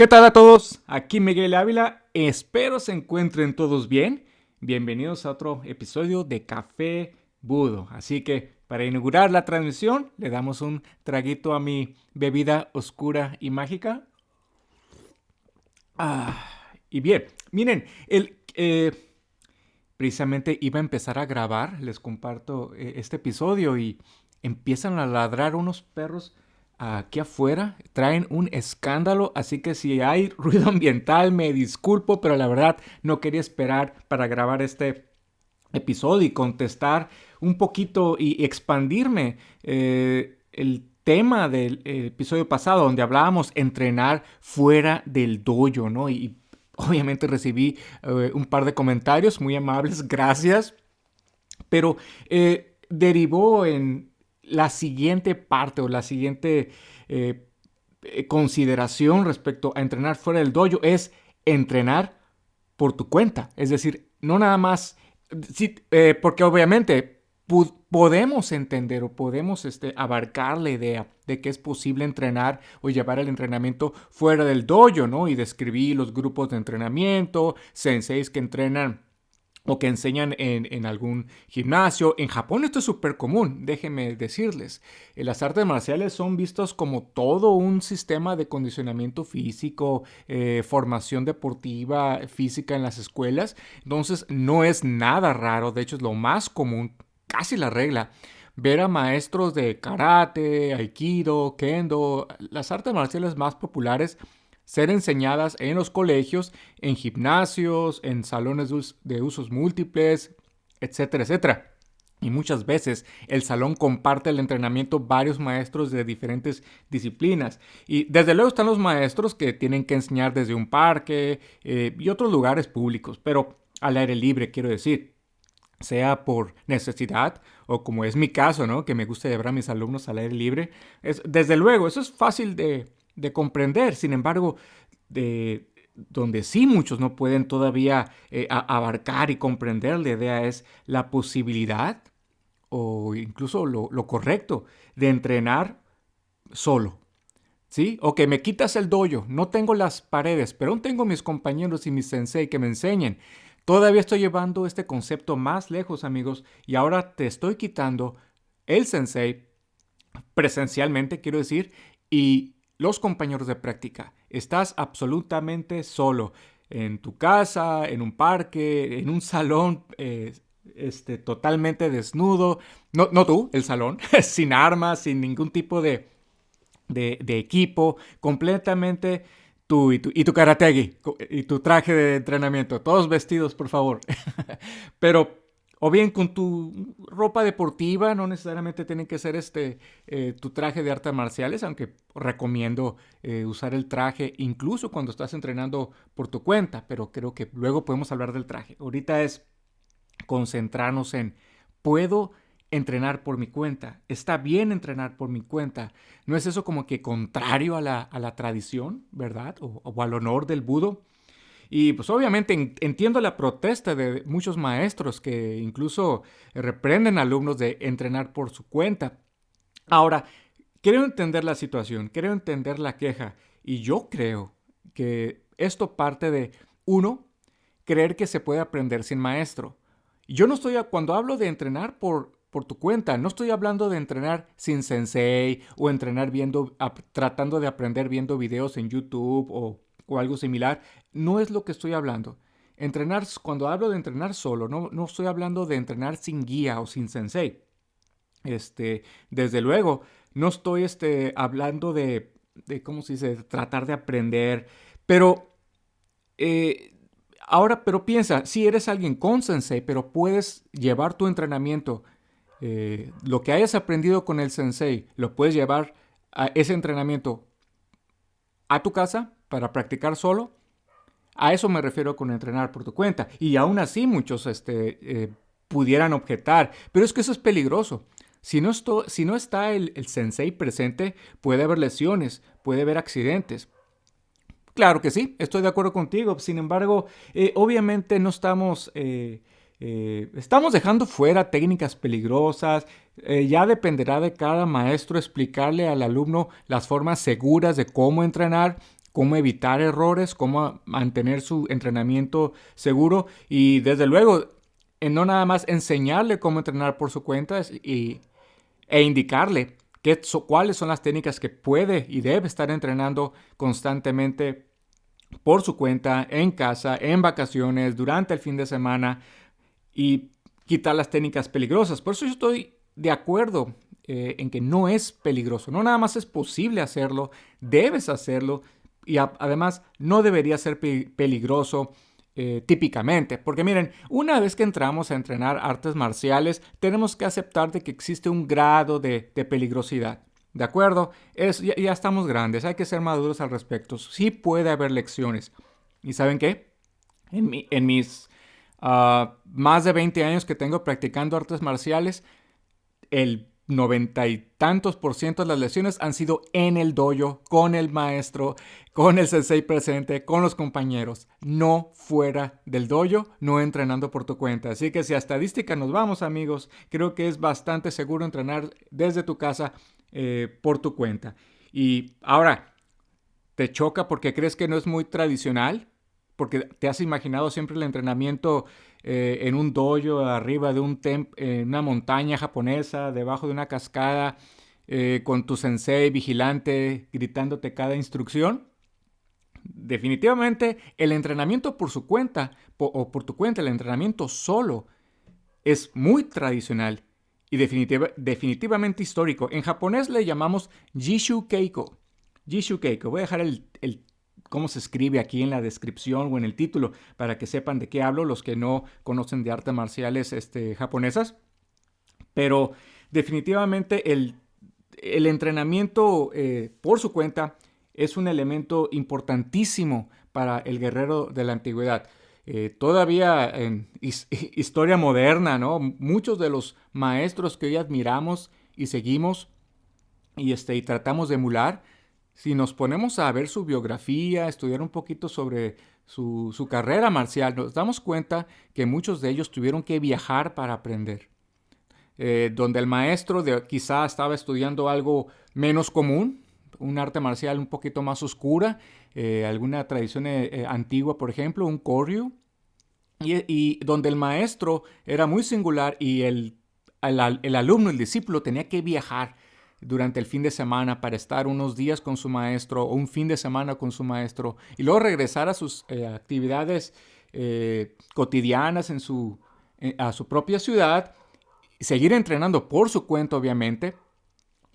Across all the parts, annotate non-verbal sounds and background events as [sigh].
¿Qué tal a todos? Aquí Miguel Ávila. Espero se encuentren todos bien. Bienvenidos a otro episodio de Café Budo. Así que para inaugurar la transmisión le damos un traguito a mi bebida oscura y mágica. Ah, y bien, miren, el, eh, precisamente iba a empezar a grabar, les comparto eh, este episodio y empiezan a ladrar unos perros aquí afuera traen un escándalo, así que si hay ruido ambiental me disculpo, pero la verdad no quería esperar para grabar este episodio y contestar un poquito y expandirme eh, el tema del episodio pasado donde hablábamos entrenar fuera del dojo, ¿no? Y obviamente recibí eh, un par de comentarios muy amables, [laughs] gracias, pero eh, derivó en la siguiente parte o la siguiente eh, eh, consideración respecto a entrenar fuera del dojo es entrenar por tu cuenta. Es decir, no nada más, eh, porque obviamente podemos entender o podemos este, abarcar la idea de que es posible entrenar o llevar el entrenamiento fuera del dojo, ¿no? Y describir los grupos de entrenamiento, senseis que entrenan o que enseñan en, algún gimnasio. En Japón esto es súper común, déjenme decirles. Eh, las artes marciales son vistos como todo un sistema de condicionamiento físico, eh, formación deportiva física en las escuelas. Entonces no es nada raro, de hecho es lo más común, casi la regla. Ver a maestros de karate, aikido, kendo, las artes marciales más populares ser enseñadas en los colegios, en gimnasios, en salones de usos múltiples, etcétera, etcétera. Y muchas veces el salón comparte el entrenamiento varios maestros de diferentes disciplinas. Y desde luego están los maestros que tienen que enseñar desde un parque eh, y otros lugares públicos, pero al aire libre, quiero decir. Sea por necesidad o como es mi caso, ¿no? Que me gusta llevar a mis alumnos al aire libre. Es, desde luego, eso es fácil de, de comprender. Sin embargo, de, donde sí muchos no pueden todavía eh, abarcar y comprender la idea es la posibilidad o incluso lo, correcto de entrenar solo. ¿Sí? O que me quitas el dojo, no tengo las paredes, pero aún tengo mis compañeros y mis sensei que me enseñen. Todavía estoy llevando este concepto más lejos, amigos, y ahora te estoy quitando el sensei presencialmente, quiero decir, y los compañeros de práctica. Estás absolutamente solo en tu casa, en un parque, en un salón eh, este, totalmente desnudo. No, no tú, el salón, [laughs] sin armas, sin ningún tipo de, de, equipo, completamente tú y tu, y tu karategi y tu traje de entrenamiento, todos vestidos, por favor. [laughs] Pero o bien con tu ropa deportiva, no necesariamente tiene que ser este eh, tu traje de artes marciales, aunque recomiendo eh, usar el traje incluso cuando estás entrenando por tu cuenta, pero creo que luego podemos hablar del traje. Ahorita es concentrarnos en, ¿puedo entrenar por mi cuenta? ¿Está bien entrenar por mi cuenta? ¿No es eso como que contrario a la, a la tradición, verdad? O, o al honor del budo. Y pues obviamente entiendo la protesta de muchos maestros que incluso reprenden a alumnos de entrenar por su cuenta. Ahora, quiero entender la situación, quiero entender la queja y yo creo que esto parte de, uno, creer que se puede aprender sin maestro. Yo no estoy, cuando hablo de entrenar por, por tu cuenta, no estoy hablando de entrenar sin sensei o entrenar viendo, tratando de aprender viendo videos en YouTube o o algo similar, no es lo que estoy hablando. Entrenar, cuando hablo de entrenar solo, no, no estoy hablando de entrenar sin guía o sin sensei. Este, desde luego, no estoy este, hablando de, de, ¿cómo se dice?, tratar de aprender, pero eh, ahora, pero piensa, si eres alguien con sensei, pero puedes llevar tu entrenamiento, eh, lo que hayas aprendido con el sensei, lo puedes llevar a ese entrenamiento a tu casa, para practicar solo. A eso me refiero con entrenar por tu cuenta. Y aún así muchos este, eh, pudieran objetar, pero es que eso es peligroso. Si no, si no está el, sensei presente, puede haber lesiones, puede haber accidentes. Claro que sí, estoy de acuerdo contigo. Sin embargo, eh, obviamente no estamos... Eh, estamos dejando fuera técnicas peligrosas. ya dependerá de cada maestro explicarle al alumno las formas seguras de cómo entrenar cómo evitar errores, cómo mantener su entrenamiento seguro y desde luego no nada más enseñarle cómo entrenar por su cuenta y, e indicarle qué, cuáles son las técnicas que puede y debe estar entrenando constantemente por su cuenta, en casa, en vacaciones, durante el fin de semana y quitar las técnicas peligrosas. Por eso yo estoy de acuerdo eh, en que no es peligroso. No nada más es posible hacerlo, debes hacerlo y además no debería ser peligroso eh, típicamente. Porque miren, una vez que entramos a entrenar artes marciales, tenemos que aceptar de que existe un grado de, peligrosidad. ¿De acuerdo? Es, ya, estamos grandes, hay que ser maduros al respecto. Sí puede haber lecciones. ¿Y saben qué? En, en mis ah, más de 20 años que tengo practicando artes marciales, el noventa y tantos por ciento de las lesiones han sido en el dojo, con el maestro, con el sensei presente, con los compañeros, no fuera del dojo, no entrenando por tu cuenta. Así que si a estadística nos vamos, amigos, creo que es bastante seguro entrenar desde tu casa eh, por tu cuenta. Y ahora, ¿te choca porque crees que no es muy tradicional? Porque te has imaginado siempre el entrenamiento eh, en un dojo, arriba de un en una montaña japonesa, debajo de una cascada, eh, con tu sensei vigilante gritándote cada instrucción. Definitivamente el entrenamiento por su cuenta o por tu cuenta, el entrenamiento solo es muy tradicional y definitivamente histórico. En japonés le llamamos Jishu Keiko. Jishu Keiko. Voy a dejar el cómo se escribe aquí en la descripción o en el título para que sepan de qué hablo los que no conocen de artes marciales este, japonesas. Pero definitivamente el, el entrenamiento eh, por su cuenta es un elemento importantísimo para el guerrero de la antigüedad. Eh, todavía en [laughs] historia moderna, ¿no? Muchos de los maestros que hoy admiramos y seguimos y, este, y tratamos de emular, si nos ponemos a ver su biografía, estudiar un poquito sobre su, carrera marcial, nos damos cuenta que muchos de ellos tuvieron que viajar para aprender. Eh, donde el maestro quizá estaba estudiando algo menos común, un arte marcial un poquito más oscura, eh, alguna tradición eh, antigua, por ejemplo, un koryu, y, donde el maestro era muy singular y el, el alumno, el discípulo tenía que viajar durante el fin de semana para estar unos días con su maestro o un fin de semana con su maestro y luego regresar a sus eh, actividades eh, cotidianas en su, eh, a su propia ciudad, seguir entrenando por su cuenta obviamente,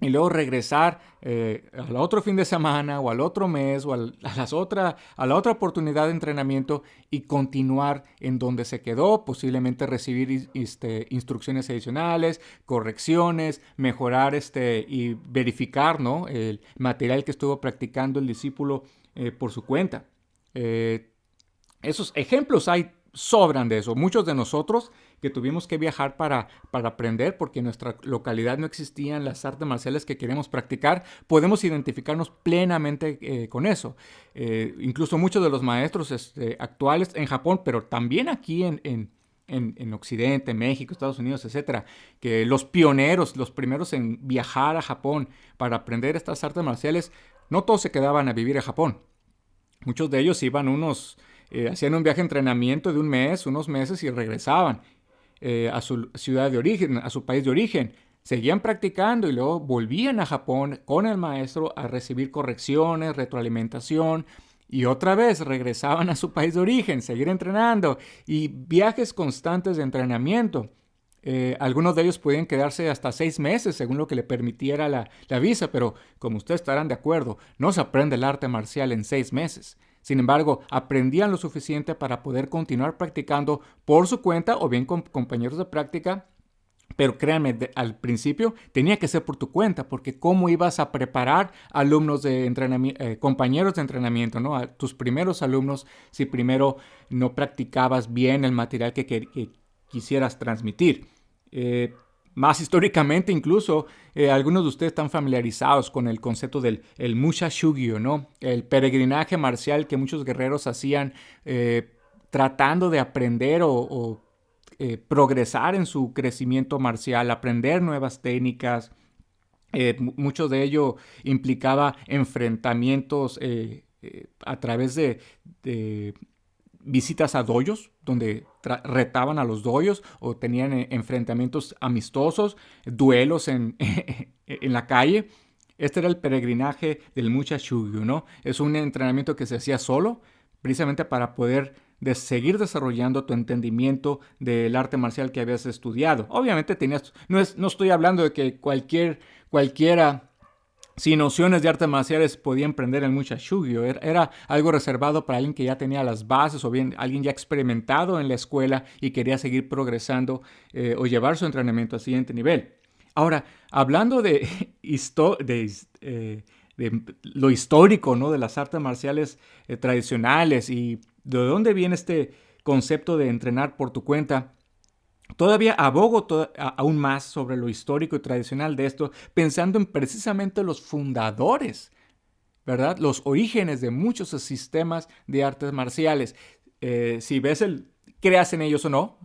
y luego regresar eh, al otro fin de semana o al otro mes o a, las otra, a la otra oportunidad de entrenamiento y continuar en donde se quedó, posiblemente recibir este, instrucciones adicionales, correcciones, mejorar este, y verificar ¿no? el material que estuvo practicando el discípulo eh, por su cuenta. Eh, esos ejemplos hay sobran de eso. Muchos de nosotros que tuvimos que viajar para, para aprender porque en nuestra localidad no existían las artes marciales que queremos practicar, podemos identificarnos plenamente eh, con eso. Eh, incluso muchos de los maestros este, actuales en Japón, pero también aquí en, en en, Occidente, México, Estados Unidos, etcétera, que los pioneros, los primeros en viajar a Japón para aprender estas artes marciales, no todos se quedaban a vivir a Japón. Muchos de ellos iban unos eh, hacían un viaje de entrenamiento de un mes, unos meses y regresaban eh, a su ciudad de origen, a su país de origen. Seguían practicando y luego volvían a Japón con el maestro a recibir correcciones, retroalimentación y otra vez regresaban a su país de origen, seguir entrenando y viajes constantes de entrenamiento. Eh, algunos de ellos podían quedarse hasta seis meses según lo que le permitiera la, la, visa, pero como ustedes estarán de acuerdo, no se aprende el arte marcial en seis meses. Sin embargo, aprendían lo suficiente para poder continuar practicando por su cuenta o bien con compañeros de práctica pero créanme, al principio tenía que ser por tu cuenta, porque cómo ibas a preparar alumnos de entrenamiento, eh, compañeros de entrenamiento, ¿no? A tus primeros alumnos, si primero no practicabas bien el material que, quisieras transmitir. Eh, más históricamente incluso, eh, algunos de ustedes están familiarizados con el concepto del el Musha Shugyo, ¿no? El peregrinaje marcial que muchos guerreros hacían eh, tratando de aprender o, eh, progresar en su crecimiento marcial, aprender nuevas técnicas. mucho de ello implicaba enfrentamientos a través de, visitas a doyos, donde retaban a los doyos o tenían enfrentamientos amistosos, duelos en, [laughs] en la calle. Este era el peregrinaje del Muchachugyu, ¿no? Es un entrenamiento que se hacía solo, precisamente para poder de seguir desarrollando tu entendimiento del arte marcial que habías estudiado. Obviamente tenías, no, es, no estoy hablando de que cualquier, cualquiera sin nociones de artes marciales podía emprender el Muchachugyo. Era, era, algo reservado para alguien que ya tenía las bases o bien alguien ya experimentado en la escuela y quería seguir progresando eh, o llevar su entrenamiento al siguiente nivel. Ahora, hablando de, [laughs] eh, lo histórico ¿no? de las artes marciales eh, tradicionales y de dónde viene este concepto de entrenar por tu cuenta, Todavía abogo aún más sobre lo histórico y tradicional de esto, pensando en precisamente los fundadores, ¿verdad? Los orígenes de muchos sistemas de artes marciales. Eh, si ves el, creas en ellos o no,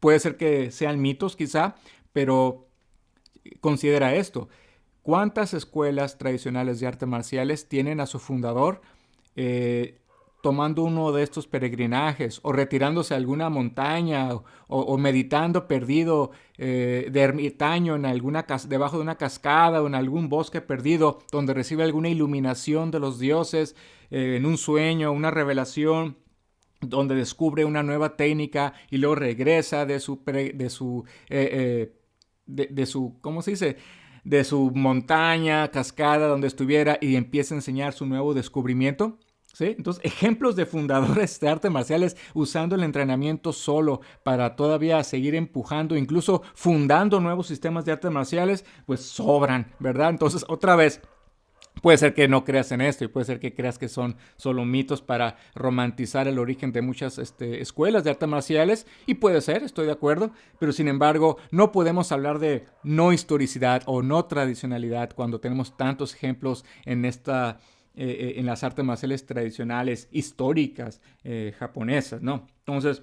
puede ser que sean mitos quizá, pero considera esto. ¿Cuántas escuelas tradicionales de artes marciales tienen a su fundador eh, tomando uno de estos peregrinajes o retirándose a alguna montaña o, meditando perdido eh, de ermitaño en alguna debajo de una cascada o en algún bosque perdido donde recibe alguna iluminación de los dioses eh, en un sueño, una revelación donde descubre una nueva técnica y luego regresa de su, de su, de, su, ¿cómo se dice? de su montaña, cascada, donde estuviera y empieza a enseñar su nuevo descubrimiento. Entonces, ejemplos de fundadores de artes marciales usando el entrenamiento solo para todavía seguir empujando, incluso fundando nuevos sistemas de artes marciales, pues sobran, ¿verdad? Entonces, otra vez, Puede ser que no creas en esto y puede ser que creas que son solo mitos para romantizar el origen de muchas este, escuelas de artes marciales y puede ser, estoy de acuerdo, pero sin embargo no podemos hablar de no historicidad o no tradicionalidad cuando tenemos tantos ejemplos en esta eh, eh, en las artes marciales tradicionales históricas eh, japonesas, ¿no? Entonces,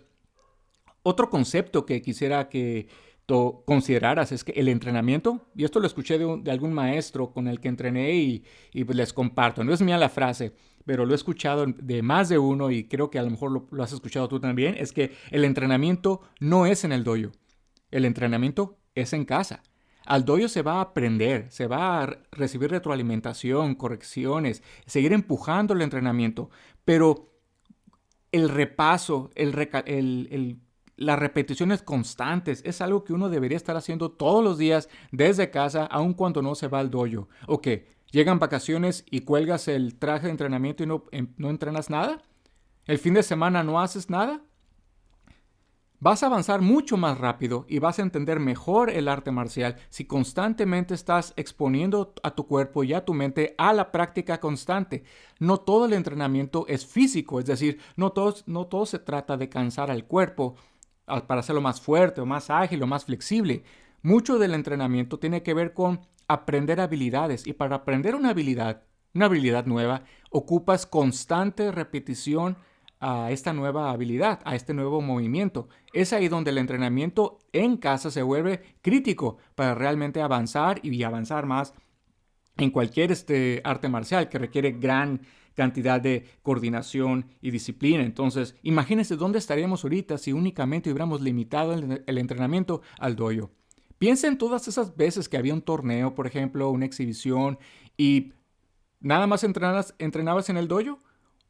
otro concepto que quisiera que consideraras es que el entrenamiento, y esto lo escuché de, algún maestro con el que entrené y, pues les comparto, no es mía la frase, pero lo he escuchado de más de uno y creo que a lo mejor lo, has escuchado tú también, es que el entrenamiento no es en el dojo, el entrenamiento es en casa. Al dojo se va a aprender, se va a recibir retroalimentación, correcciones, seguir empujando el entrenamiento, pero el repaso, el, el las repeticiones constantes es algo que uno debería estar haciendo todos los días desde casa, aun cuando no se va al dojo. ¿O qué? ¿Llegan vacaciones y cuelgas el traje de entrenamiento y no, em, no entrenas nada? ¿El fin de semana no haces nada? Vas a avanzar mucho más rápido y vas a entender mejor el arte marcial si constantemente estás exponiendo a tu cuerpo y a tu mente a la práctica constante. No todo el entrenamiento es físico, es decir, no todo, no todo se trata de cansar al cuerpo, para hacerlo más fuerte o más ágil o más flexible. Mucho del entrenamiento tiene que ver con aprender habilidades y para aprender una habilidad, una habilidad nueva, ocupas constante repetición a esta nueva habilidad, a este nuevo movimiento. Es ahí donde el entrenamiento en casa se vuelve crítico para realmente avanzar y avanzar más en cualquier este arte marcial que requiere gran cantidad de coordinación y disciplina. Entonces, imagínense dónde estaríamos ahorita si únicamente hubiéramos limitado el, entrenamiento al doyo. Piensa en todas esas veces que había un torneo, por ejemplo, una exhibición, y nada más entrenabas, entrenabas en el doyo.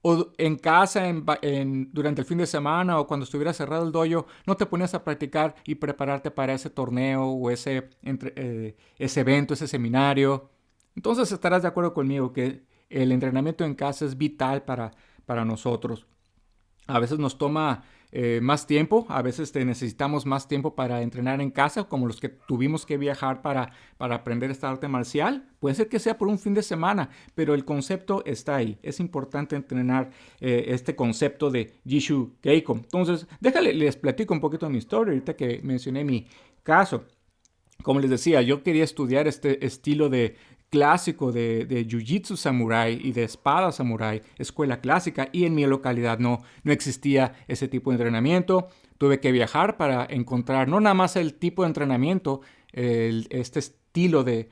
O en casa, en, durante el fin de semana o cuando estuviera cerrado el dojo, no te ponías a practicar y prepararte para ese torneo o ese, eh, ese evento, ese seminario. Entonces estarás de acuerdo conmigo que el entrenamiento en casa es vital para, para nosotros. A veces nos toma eh, más tiempo, a veces necesitamos más tiempo para entrenar en casa, como los que tuvimos que viajar para, para aprender esta arte marcial. Puede ser que sea por un fin de semana, pero el concepto está ahí. Es importante entrenar eh, este concepto de Jishu Keiko. Entonces, déjale, les platico un poquito mi historia ahorita que mencioné mi caso. Como les decía, yo quería estudiar este estilo de, clásico de, de Jiu-Jitsu Samurai y de espada Samurai, escuela clásica, y en mi localidad no, no existía ese tipo de entrenamiento. Tuve que viajar para encontrar no nada más el tipo de entrenamiento, este estilo de,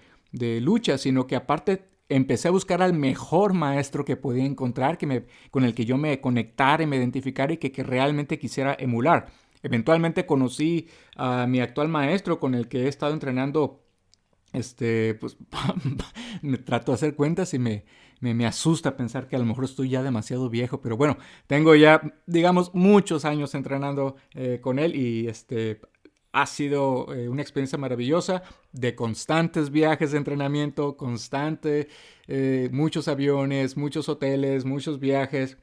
lucha, sino que aparte empecé a buscar al mejor maestro que podía encontrar, que me, con el que yo me conectara y me identificara y que, que realmente quisiera emular. Eventualmente conocí a mi actual maestro con el que he estado entrenando este, pues [laughs] me trato de hacer cuentas y me, me, asusta pensar que a lo mejor estoy ya demasiado viejo, pero bueno, tengo ya, digamos, muchos años entrenando eh, con él y este, ha sido eh, una experiencia maravillosa de constantes viajes de entrenamiento, constante, eh, muchos aviones, muchos hoteles, muchos viajes.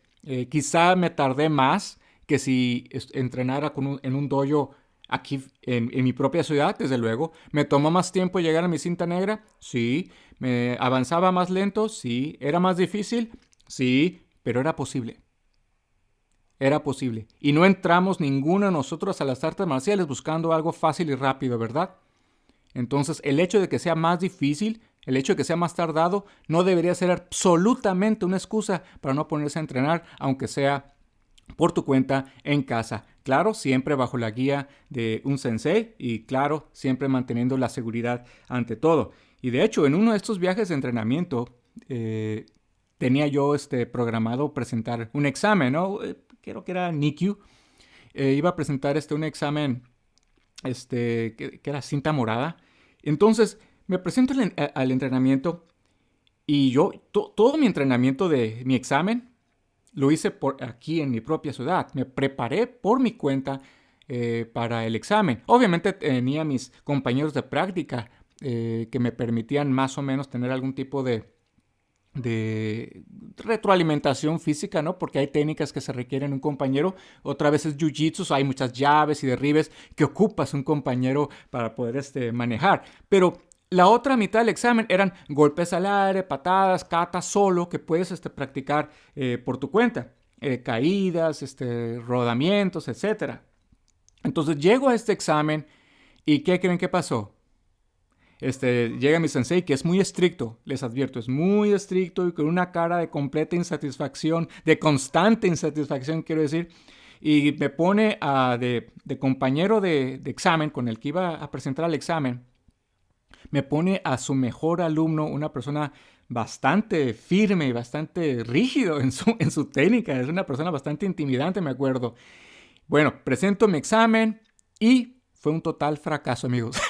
quizá me tardé más que si entrenara con en un dojo aquí en, mi propia ciudad, desde luego. ¿Me tomó más tiempo llegar a mi cinta negra? Sí. ¿Me avanzaba más lento? Sí. ¿Era más difícil? Sí, pero era posible. Era posible. Y no entramos ninguno de nosotros a las artes marciales buscando algo fácil y rápido, ¿verdad? Entonces, el hecho de que sea más difícil, el hecho de que sea más tardado, no debería ser absolutamente una excusa para no ponerse a entrenar, aunque sea por tu cuenta en casa. Claro, siempre bajo la guía de un sensei y claro, siempre manteniendo la seguridad ante todo. Y de hecho, en uno de estos viajes de entrenamiento, eh, tenía yo este, programado presentar un examen, ¿no? Eh, creo que era NICU. Eh, iba a presentar este, un examen este, que, era cinta morada. Entonces, me presento al, entrenamiento y yo, todo mi entrenamiento de mi examen lo hice por aquí en mi propia ciudad. Me preparé por mi cuenta eh, para el examen. Obviamente tenía mis compañeros de práctica eh, que me permitían más o menos tener algún tipo de, retroalimentación física, ¿no? Porque hay técnicas que se requieren un compañero. Otra vez es jiu-jitsu, hay muchas llaves y derribes que ocupas un compañero para poder este, manejar. Pero la otra mitad del examen eran golpes al aire, patadas, catas solo que puedes este, practicar eh, por tu cuenta. Eh, caídas, este, rodamientos, etc. Entonces llego a este examen y ¿qué creen que pasó? Este, llega mi sensei que es muy estricto, les advierto, es muy estricto y con una cara de completa insatisfacción, de constante insatisfacción quiero decir, y me pone a, de, compañero de, de examen con el que iba a presentar el examen me pone a su mejor alumno, una persona bastante firme y bastante rígido en su, en su técnica. Es una persona bastante intimidante, me acuerdo. Bueno, presento mi examen y fue un total fracaso, amigos.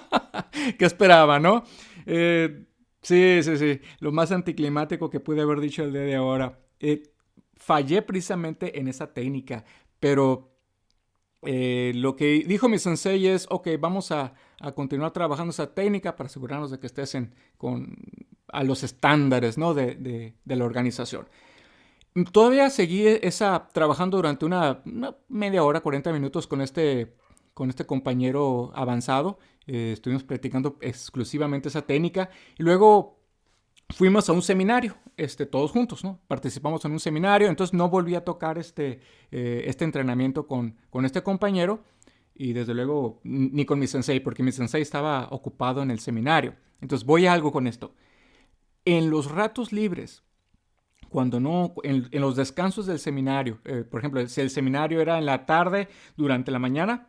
[laughs] ¿Qué esperaba, no? Eh, sí, sí, sí. Lo más anticlimático que pude haber dicho el día de ahora. Eh, fallé precisamente en esa técnica, pero eh, lo que dijo mi sensei es, ok, vamos a, continuar trabajando esa técnica para asegurarnos de que estés con, a los estándares ¿no? de, la organización. Todavía seguí esa, trabajando durante una, media hora, 40 minutos con este, con este compañero avanzado. Eh, estuvimos practicando exclusivamente esa técnica y luego fuimos a un seminario, este, todos juntos, ¿no? Participamos en un seminario, entonces no volví a tocar este, eh, este entrenamiento con, con este compañero y desde luego ni con mi sensei, porque mi sensei estaba ocupado en el seminario. Entonces voy a algo con esto. En los ratos libres, cuando no, en, los descansos del seminario, eh, por ejemplo, si el seminario era en la tarde, durante la mañana,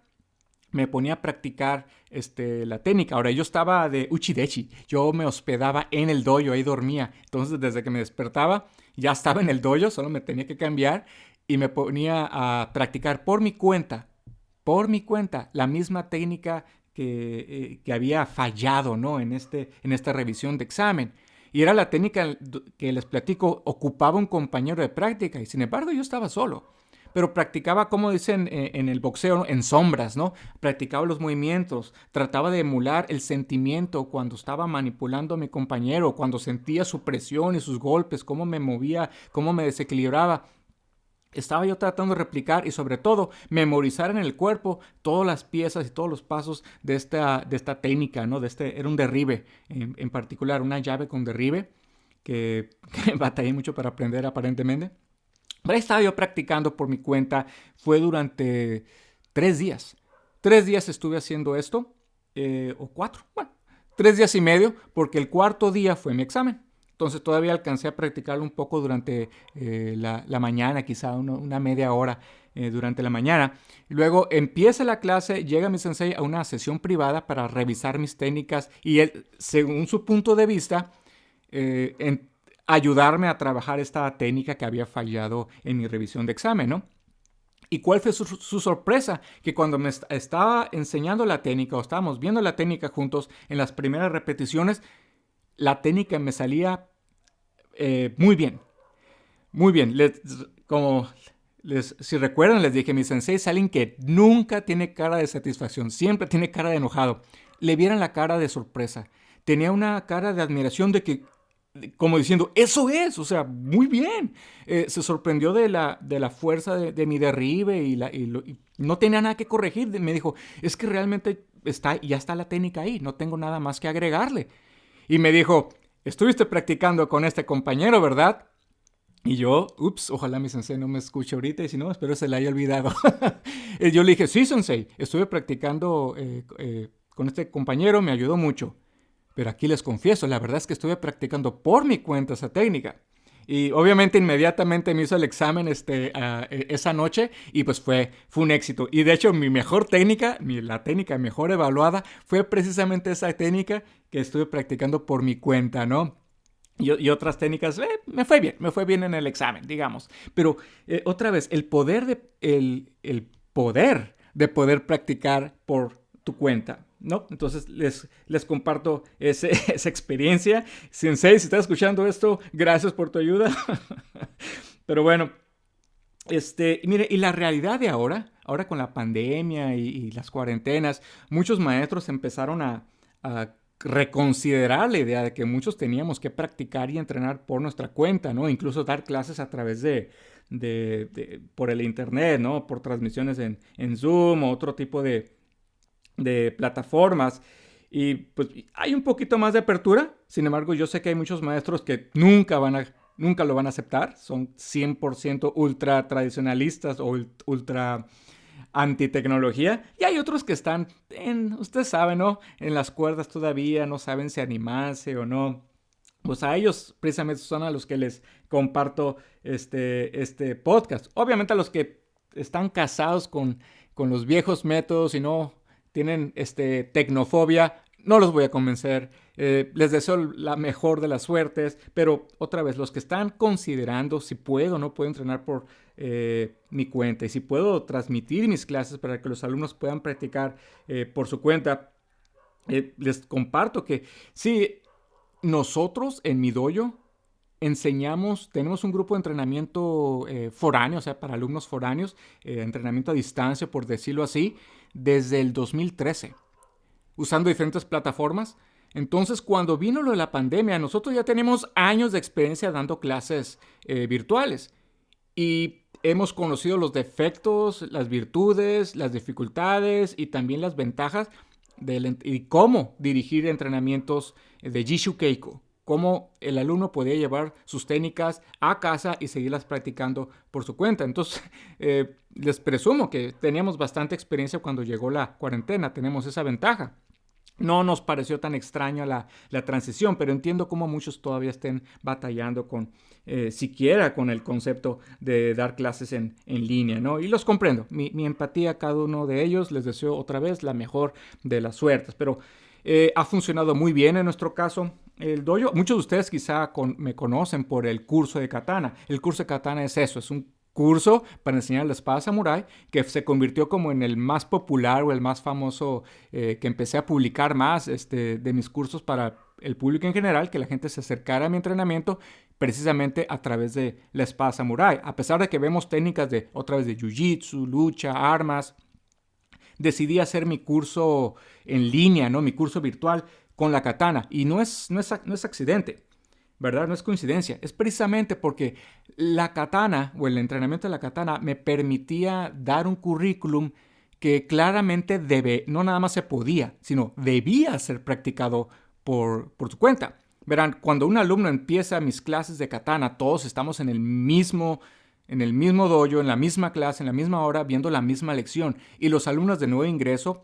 me ponía a practicar este, la técnica. Ahora, yo estaba de uchidechi, yo me hospedaba en el dojo, ahí dormía. Entonces, desde que me despertaba, ya estaba en el dojo, solo me tenía que cambiar y me ponía a practicar por mi cuenta, por mi cuenta, la misma técnica que, eh, que había fallado ¿no? en, este, en esta revisión de examen. Y era la técnica que les platico, ocupaba un compañero de práctica y sin embargo yo estaba solo pero practicaba, como dicen eh, en el boxeo, en sombras, ¿no? Practicaba los movimientos, trataba de emular el sentimiento cuando estaba manipulando a mi compañero, cuando sentía su presión y sus golpes, cómo me movía, cómo me desequilibraba. Estaba yo tratando de replicar y sobre todo memorizar en el cuerpo todas las piezas y todos los pasos de esta, de esta técnica, ¿no? De este, era un derribe en, particular, una llave con derribe que, [laughs] que batallé mucho para aprender aparentemente. Pero estaba yo practicando por mi cuenta. Fue durante tres días. Tres días estuve haciendo esto. Eh, o cuatro. Bueno, tres días y medio porque el cuarto día fue mi examen. Entonces todavía alcancé a practicarlo un poco durante eh, la, mañana, quizá una, media hora eh, durante la mañana. luego empieza la clase, llega mi sensei a una sesión privada para revisar mis técnicas y él, según su punto de vista, eh, ayudarme a trabajar esta técnica que había fallado en mi revisión de examen, ¿no? ¿Y cuál fue su, sorpresa? Que cuando me estaba enseñando la técnica o estábamos viendo la técnica juntos en las primeras repeticiones, la técnica me salía eh, muy bien. Muy bien. como les, si recuerdan, les dije, mi sensei es alguien que nunca tiene cara de satisfacción, siempre tiene cara de enojado. Le vieran la cara de sorpresa. Tenía una cara de admiración de que como diciendo, eso es, o sea, muy bien. Eh, se sorprendió de la, de la fuerza de, mi derribe y, la, no tenía nada que corregir. Me dijo, es que realmente está, ya está la técnica ahí, no tengo nada más que agregarle. Y me dijo, estuviste practicando con este compañero, ¿verdad? Y yo, ups, ojalá mi sensei no me escuche ahorita y si no, espero se le haya olvidado. [laughs] yo le dije, sí, sensei, estuve practicando eh, eh, con este compañero, me ayudó mucho. Pero aquí les confieso, la verdad es que estuve practicando por mi cuenta esa técnica. Y obviamente inmediatamente me hizo el examen este, e, esa noche y pues fue, fue un éxito. Y de hecho mi mejor técnica, mi, la técnica mejor evaluada fue precisamente esa técnica que estuve practicando por mi cuenta, ¿no? Y, otras técnicas, eh, me fue bien, me fue bien en el examen, digamos. Pero eh, otra vez, el poder de, el, el poder de poder practicar por tu cuenta. ¿No? Entonces les, les comparto [laughs] esa experiencia. Sensei, si estás escuchando esto, gracias por tu ayuda. [laughs] Pero bueno, este, mire, y la realidad de ahora, ahora con la pandemia y, las cuarentenas, muchos maestros empezaron a, reconsiderar la idea de que muchos teníamos que practicar y entrenar por nuestra cuenta, ¿no? Incluso dar clases a través de, de, por el internet, ¿no? Por transmisiones en, en Zoom o otro tipo de, de plataformas. Y pues hay un poquito más de apertura, sin embargo yo sé que hay muchos maestros que nunca van a, nunca lo van a aceptar, son 100% ultra tradicionalistas o ultra antitecnología y hay otros que están en, usted sabe, ¿no? En las cuerdas todavía, no saben si animarse o no. Pues a ellos precisamente son a los que les comparto este, este podcast. Obviamente a los que están casados con, con los viejos métodos y no tienen este, tecnofobia, no los voy a convencer. Eh, les deseo la mejor de las suertes, pero otra vez, los que están considerando si puedo o no puedo entrenar por eh, mi cuenta y si puedo transmitir mis clases para que los alumnos puedan practicar eh, por su cuenta, les comparto que sí, nosotros en mi dojo enseñamos, tenemos un grupo de entrenamiento foráneo, o sea, para alumnos foráneos, entrenamiento a distancia, por decirlo así, desde el 2013, usando diferentes plataformas. Entonces, cuando vino lo de la pandemia, nosotros ya tenemos años de experiencia dando clases eh, virtuales y hemos conocido los defectos, las virtudes, las dificultades y también las ventajas de, y cómo dirigir entrenamientos de Jishu Keiko cómo el alumno podía llevar sus técnicas a casa y seguirlas practicando por su cuenta. Entonces, [laughs] eh, les presumo que teníamos bastante experiencia cuando llegó la cuarentena, tenemos esa ventaja. No nos pareció tan extraña la, transición, pero entiendo cómo muchos todavía estén batallando con, eh, siquiera con el concepto de dar clases en, línea, ¿no? Y los comprendo. Mi, empatía a cada uno de ellos, les deseo otra vez la mejor de las suertes, pero eh, ha funcionado muy bien en nuestro caso. El dojo, muchos de ustedes quizá me conocen por el curso de katana. El curso de katana es eso, es un curso para enseñar la espada samurai que se convirtió como en el más popular o el más famoso eh, que empecé a publicar más este, de mis cursos para el público en general, que la gente se acercara a mi entrenamiento precisamente a través de la espada samurai. A pesar de que vemos técnicas de otra vez de jiu-jitsu, lucha, armas, decidí hacer mi curso en línea, ¿no? Mi curso virtual con la katana. Y no es, no es, no es accidente, ¿verdad? No es coincidencia. Es precisamente porque la katana o el entrenamiento de la katana me permitía dar un currículum que claramente debe, no nada más se podía, sino debía ser practicado por, por su cuenta. Verán, cuando un alumno empieza mis clases de katana, todos estamos en el mismo en el mismo dojo, en la misma clase, en la misma hora, viendo la misma lección. Y los alumnos de nuevo ingreso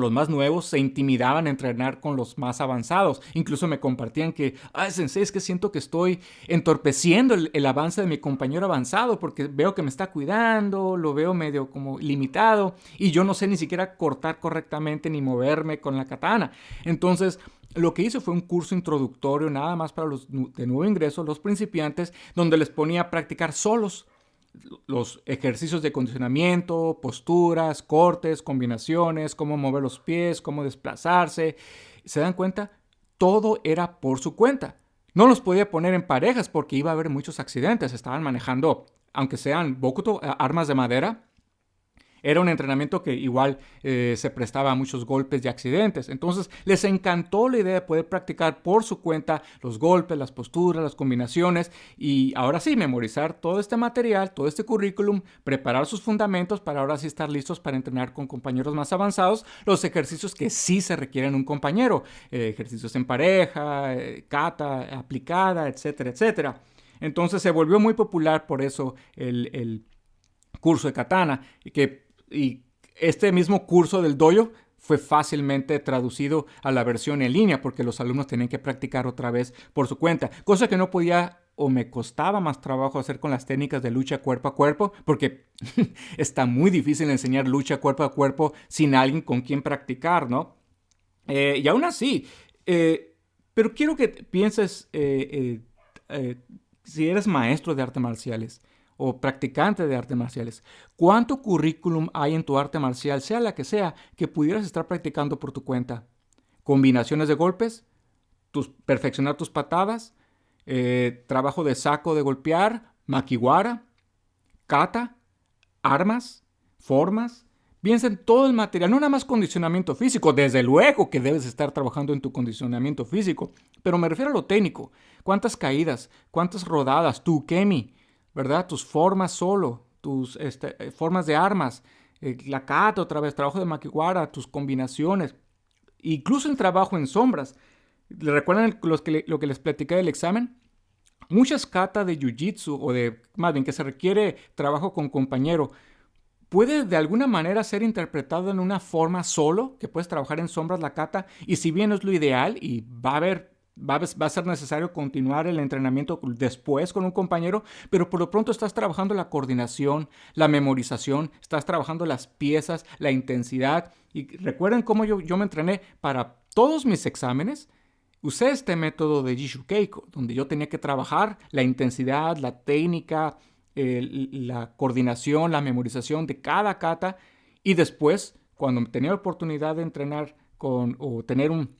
los más nuevos se intimidaban a entrenar con los más avanzados. Incluso me compartían que, ay, sensei, es que siento que estoy entorpeciendo el, avance de mi compañero avanzado porque veo que me está cuidando, lo veo medio como limitado y yo no sé ni siquiera cortar correctamente ni moverme con la katana. Entonces, lo que hice fue un curso introductorio nada más para los de nuevo ingreso, los principiantes, donde les ponía a practicar solos los ejercicios de condicionamiento, posturas, cortes, combinaciones, cómo mover los pies, cómo desplazarse. ¿Se dan cuenta? Todo era por su cuenta. No los podía poner en parejas porque iba a haber muchos accidentes. Estaban manejando, aunque sean bokuto, armas de madera, era un entrenamiento que igual eh, se prestaba a muchos golpes y accidentes. Entonces les encantó la idea de poder practicar por su cuenta los golpes, las posturas, las combinaciones y ahora sí memorizar todo este material, todo este currículum, preparar sus fundamentos para ahora sí estar listos para entrenar con compañeros más avanzados los ejercicios que sí se requieren un compañero, eh, ejercicios en pareja, eh, kata aplicada, etcétera, etcétera. Entonces se volvió muy popular por eso el, el curso de katana, que y este mismo curso del doyo fue fácilmente traducido a la versión en línea porque los alumnos tenían que practicar otra vez por su cuenta, cosa que no podía o me costaba más trabajo hacer con las técnicas de lucha cuerpo a cuerpo, porque [laughs] está muy difícil enseñar lucha cuerpo a cuerpo sin alguien con quien practicar, ¿no? Eh, y aún así, eh, pero quiero que pienses, eh, si eres maestro de artes marciales, o practicante de artes marciales. ¿Cuánto currículum hay en tu arte marcial, sea la que sea, que pudieras estar practicando por tu cuenta? Combinaciones de golpes, tus, perfeccionar tus patadas, eh, trabajo de saco de golpear, makiwara, kata, armas, formas. Piensa en todo el material, no nada más condicionamiento físico, desde luego que debes estar trabajando en tu condicionamiento físico, pero me refiero a lo técnico. ¿Cuántas caídas? ¿Cuántas rodadas? Tu kemi, ¿verdad? Tus formas solo, tus este, eh, formas de armas, eh, la kata otra vez, trabajo de makiwara, tus combinaciones, incluso el trabajo en sombras. ¿Recuerdan los que lo que les platicé del examen? Muchas kata de jiu-jitsu o de, más bien, que se requiere trabajo con compañero, puede de alguna manera ser interpretado en una forma solo, que puedes trabajar en sombras la kata, y si bien es lo ideal y va a haber Va a, ser necesario continuar el entrenamiento después con un compañero, pero por lo pronto estás trabajando la coordinación, la memorización, estás trabajando las piezas, la intensidad. Y recuerden cómo yo, yo me entrené para todos mis exámenes. Usé este método de Jishu Keiko, donde yo tenía que trabajar la intensidad, la técnica, la coordinación, la memorización de cada kata. Y después, cuando tenía la oportunidad de entrenar con, o tener un,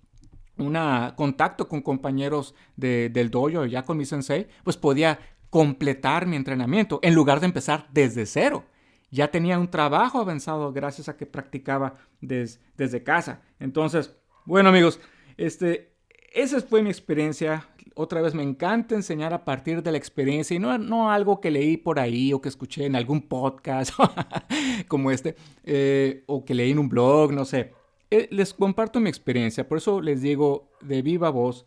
un contacto con compañeros del dojo, ya con mi sensei, pues podía completar mi entrenamiento en lugar de empezar desde cero. Ya tenía un trabajo avanzado gracias a que practicaba desde casa. Entonces, bueno amigos, este, esa fue mi experiencia. Otra vez me encanta enseñar a partir de la experiencia y no, no algo que leí por ahí o que escuché en algún podcast [laughs] como este eh, o que leí en un blog, no sé. Eh, les comparto mi experiencia, por eso les digo de viva voz,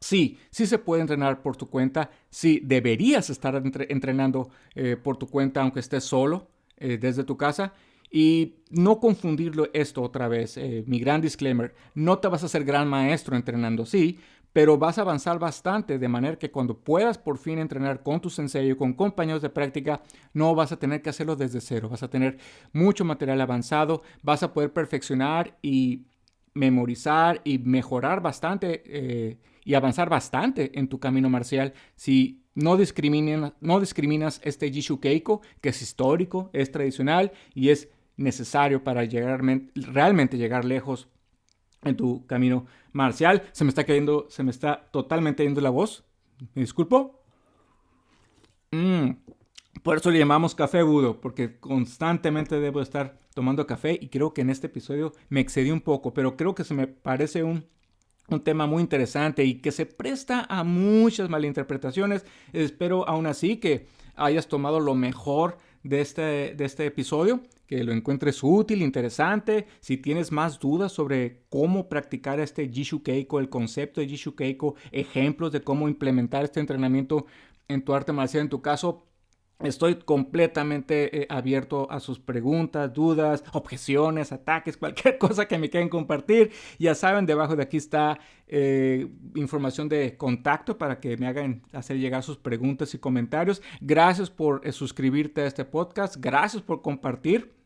sí, sí se puede entrenar por tu cuenta, sí deberías estar entrenando eh, por tu cuenta aunque estés solo eh, desde tu casa. Y no confundirlo esto otra vez, mi gran disclaimer, no te vas a hacer gran maestro entrenando, sí, pero vas a avanzar bastante de manera que cuando puedas por fin entrenar con tu sensei o con compañeros de práctica, no vas a tener que hacerlo desde cero, vas a tener mucho material avanzado, vas a poder perfeccionar y memorizar y mejorar bastante eh, y avanzar bastante en tu camino marcial. Si no, discriminas, este Jishu Keiko, que es histórico, es tradicional y es necesario para llegar, realmente llegar lejos en tu camino marcial. Se me está cayendo, se me está totalmente yendo la voz. Me disculpo. Mm, por eso le llamamos café agudo, porque constantemente debo estar tomando café y creo que en este episodio me excedí un poco, pero creo que se me parece un, un tema muy interesante y que se presta a muchas malinterpretaciones. Espero aún así que hayas tomado lo mejor de este, de este episodio, que lo encuentres útil, interesante. Si tienes más dudas sobre cómo practicar este Jishu Keiko, el concepto de Jishu Keiko, ejemplos de cómo implementar este entrenamiento en tu arte marcial, en tu caso, Estoy completamente eh, abierto a sus preguntas, dudas, objeciones, ataques, [laughs] cualquier cosa que me quieran compartir. Ya saben, debajo de aquí está eh, información de contacto para que me hagan hacer llegar sus preguntas y comentarios. Gracias por eh, suscribirte a este podcast. Gracias por compartir.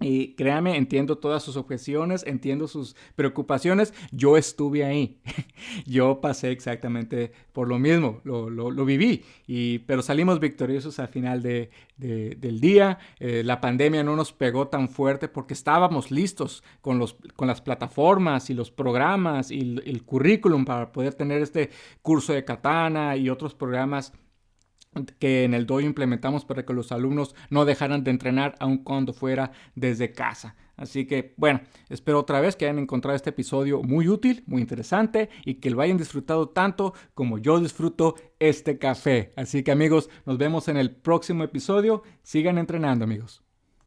Y créame, entiendo todas sus objeciones, entiendo sus preocupaciones. Yo estuve ahí. [laughs] Yo pasé exactamente por lo mismo, lo, lo, viví. Y, pero salimos victoriosos al final de, del día. Eh, la pandemia no nos pegó tan fuerte porque estábamos listos con, los, con las plataformas y los programas y el, el currículum para poder tener este curso de katana y otros programas que en el dojo implementamos para que los alumnos no dejaran de entrenar aun cuando fuera desde casa. Así que bueno, espero otra vez que hayan encontrado este episodio muy útil, muy interesante y que lo hayan disfrutado tanto como yo disfruto este café. Así que amigos, nos vemos en el próximo episodio. Sigan entrenando amigos.